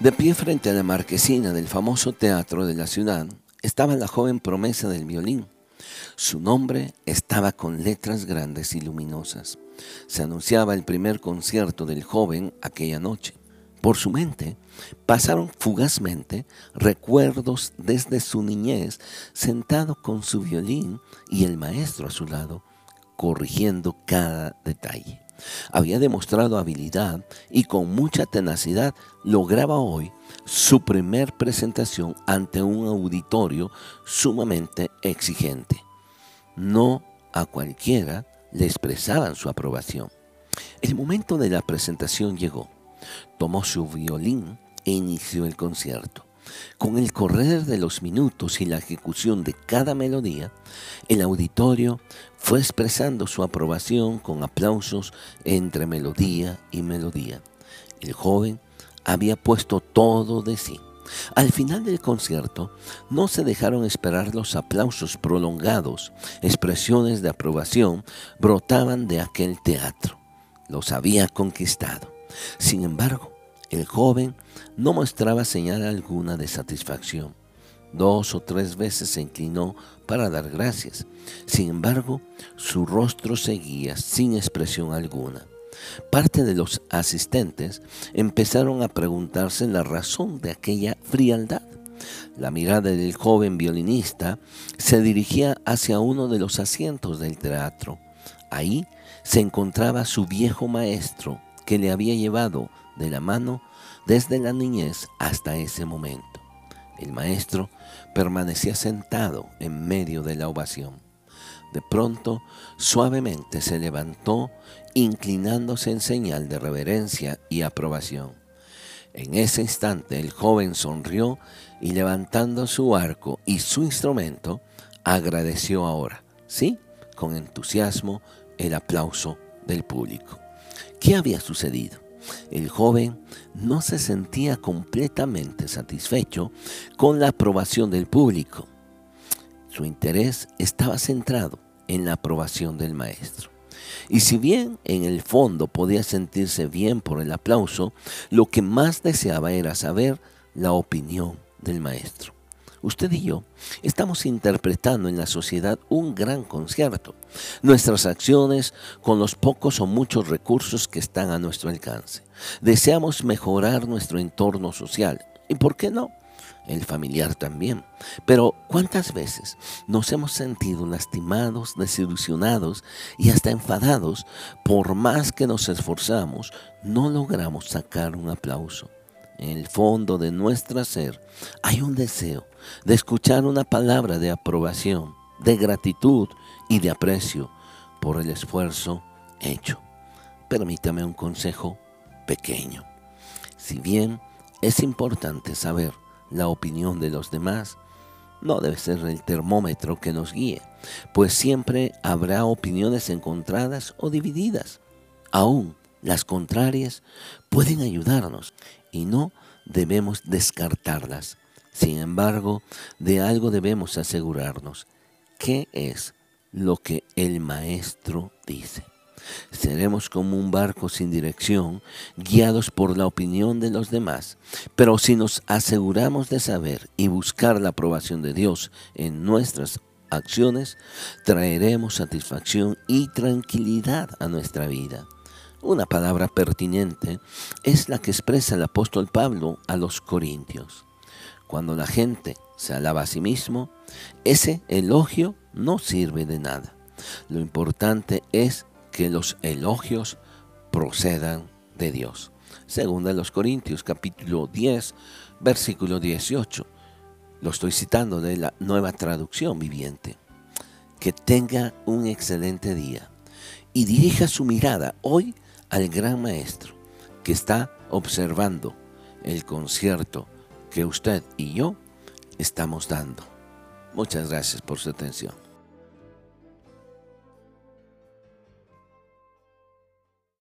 De pie frente a la marquesina del famoso teatro de la ciudad estaba la joven promesa del violín. Su nombre estaba con letras grandes y luminosas. Se anunciaba el primer concierto del joven aquella noche. Por su mente pasaron fugazmente recuerdos desde su niñez, sentado con su violín y el maestro a su lado, corrigiendo cada detalle. Había demostrado habilidad y con mucha tenacidad lograba hoy su primer presentación ante un auditorio sumamente exigente. No a cualquiera le expresaban su aprobación. El momento de la presentación llegó. Tomó su violín e inició el concierto. Con el correr de los minutos y la ejecución de cada melodía, el auditorio fue expresando su aprobación con aplausos entre melodía y melodía. El joven había puesto todo de sí. Al final del concierto no se dejaron esperar los aplausos prolongados, expresiones de aprobación brotaban de aquel teatro. Los había conquistado. Sin embargo, el joven no mostraba señal alguna de satisfacción. Dos o tres veces se inclinó para dar gracias. Sin embargo, su rostro seguía sin expresión alguna. Parte de los asistentes empezaron a preguntarse la razón de aquella frialdad. La mirada del joven violinista se dirigía hacia uno de los asientos del teatro. Ahí se encontraba su viejo maestro que le había llevado de la mano desde la niñez hasta ese momento. El maestro permanecía sentado en medio de la ovación. De pronto, suavemente se levantó, inclinándose en señal de reverencia y aprobación. En ese instante el joven sonrió y levantando su arco y su instrumento, agradeció ahora, sí, con entusiasmo, el aplauso del público. ¿Qué había sucedido? El joven no se sentía completamente satisfecho con la aprobación del público. Su interés estaba centrado en la aprobación del maestro. Y si bien en el fondo podía sentirse bien por el aplauso, lo que más deseaba era saber la opinión del maestro. Usted y yo estamos interpretando en la sociedad un gran concierto. Nuestras acciones con los pocos o muchos recursos que están a nuestro alcance. Deseamos mejorar nuestro entorno social. ¿Y por qué no? el familiar también. Pero ¿cuántas veces nos hemos sentido lastimados, desilusionados y hasta enfadados por más que nos esforzamos, no logramos sacar un aplauso? En el fondo de nuestro ser hay un deseo de escuchar una palabra de aprobación, de gratitud y de aprecio por el esfuerzo hecho. Permítame un consejo pequeño. Si bien es importante saber la opinión de los demás, no debe ser el termómetro que nos guíe, pues siempre habrá opiniones encontradas o divididas. Aún las contrarias pueden ayudarnos y no debemos descartarlas. Sin embargo, de algo debemos asegurarnos. ¿Qué es lo que el maestro dice? Seremos como un barco sin dirección, guiados por la opinión de los demás. Pero si nos aseguramos de saber y buscar la aprobación de Dios en nuestras acciones, traeremos satisfacción y tranquilidad a nuestra vida. Una palabra pertinente es la que expresa el apóstol Pablo a los Corintios. Cuando la gente se alaba a sí mismo, ese elogio no sirve de nada. Lo importante es que los elogios procedan de Dios. Segunda los Corintios capítulo 10, versículo 18. Lo estoy citando de la nueva traducción viviente. Que tenga un excelente día y dirija su mirada hoy al gran maestro que está observando el concierto que usted y yo estamos dando. Muchas gracias por su atención.